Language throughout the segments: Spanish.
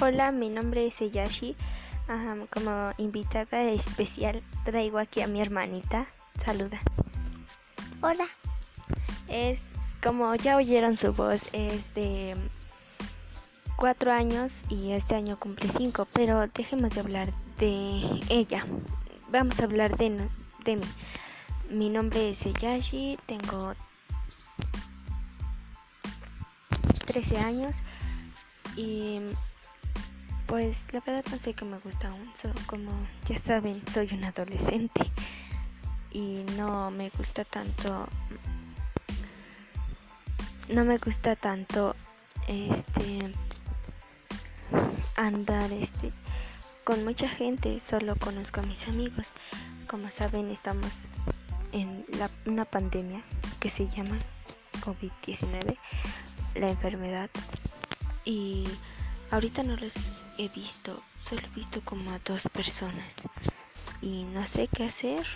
Hola, mi nombre es Eyashi. como invitada especial traigo aquí a mi hermanita. Saluda. Hola. Es como ya oyeron su voz, es de cuatro años y este año cumple cinco, pero dejemos de hablar de ella. Vamos a hablar de, de mí. Mi nombre es Eyashi, tengo 13 años y pues la verdad no sé qué me gusta aún, solo como ya saben, soy un adolescente y no me gusta tanto no me gusta tanto este andar este con mucha gente, solo conozco a mis amigos. Como saben, estamos en la, una pandemia que se llama COVID-19, la enfermedad y Ahorita no los he visto, solo he visto como a dos personas y no sé qué hacer.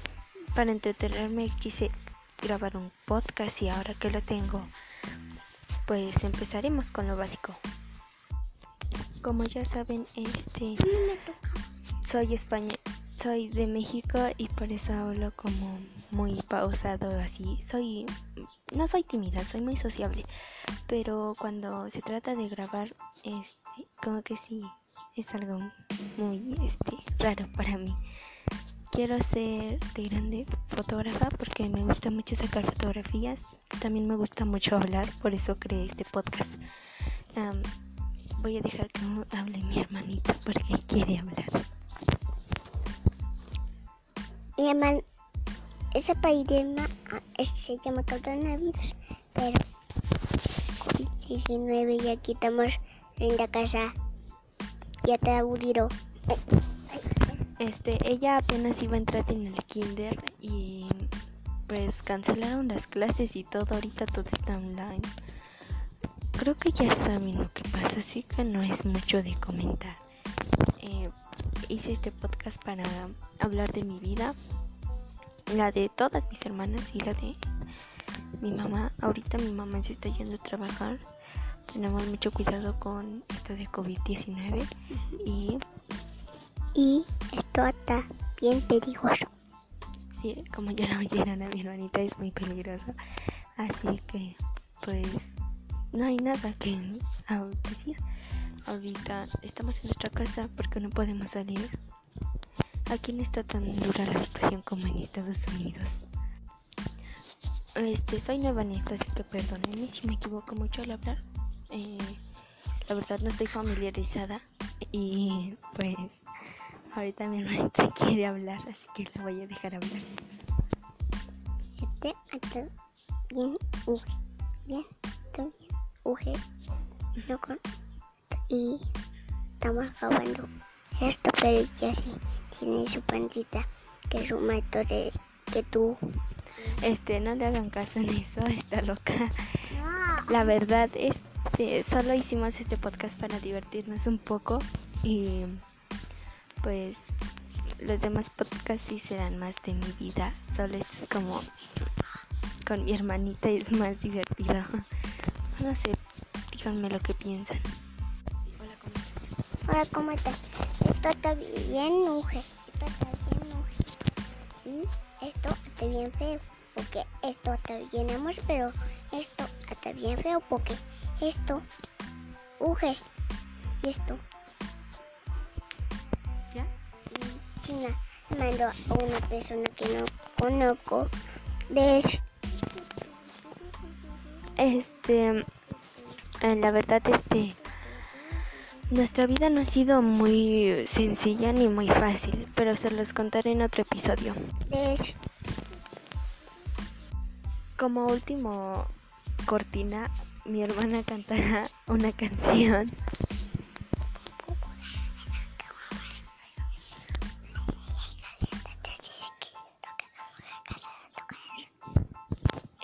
Para entretenerme quise grabar un podcast y ahora que lo tengo, pues empezaremos con lo básico. Como ya saben, este soy español, soy de México y por eso hablo como muy pausado así. Soy no soy tímida, soy muy sociable, pero cuando se trata de grabar este como que sí, es algo muy este, raro para mí. Quiero ser de grande fotógrafa porque me gusta mucho sacar fotografías. También me gusta mucho hablar, por eso creé este podcast. voy a dejar que hable mi hermanito porque quiere hablar. Mi hermano, esa pandemia ah, se llama coronavirus, pero COVID-19 ya quitamos en la casa. Ya te aburrido. Este, ella apenas iba a entrar en el kinder y pues cancelaron las clases y todo, ahorita todo está online. Creo que ya saben lo que pasa, así que no es mucho de comentar. Eh, hice este podcast para hablar de mi vida, la de todas mis hermanas y la de mi mamá. Ahorita mi mamá se está yendo a trabajar tenemos mucho cuidado con esto de COVID-19 y... Y esto está bien peligroso. Sí, como ya lo oyeron a mi hermanita, es muy peligroso. Así que, pues, no hay nada que decir. Ahorita estamos en nuestra casa porque no podemos salir. Aquí no está tan dura la situación como en Estados Unidos. Este, soy nueva en esto, así que perdónenme si me equivoco mucho al hablar. Eh, la verdad no estoy familiarizada y pues ahorita mi hermanita quiere hablar, así que la voy a dejar hablar. Este bien bien, bien y estamos grabando esto, pero ya sí tiene su pandita, que es un maestro de que tú. Este, no le hagan caso en eso, está loca. La verdad es Solo hicimos este podcast para divertirnos un poco y pues los demás podcasts sí serán más de mi vida. Solo esto es como con mi hermanita y es más divertido. No sé, díganme lo que piensan. Hola, ¿cómo estás? Hola, ¿cómo estás? Esto está bien, mujer. Esto está bien, mujer. Y esto está bien feo. Porque esto está bien amor, pero esto está bien feo porque esto, uge, y esto. ¿Ya? Y China mandó a una persona que no conozco de Este, eh, la verdad, este, nuestra vida no ha sido muy sencilla ni muy fácil, pero se los contaré en otro episodio. Como último cortina, mi hermana cantará una canción.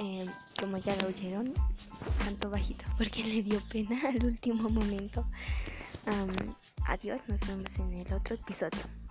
Eh, como ya lo oyeron, canto bajito porque le dio pena al último momento. adiós, nos vemos en el otro episodio.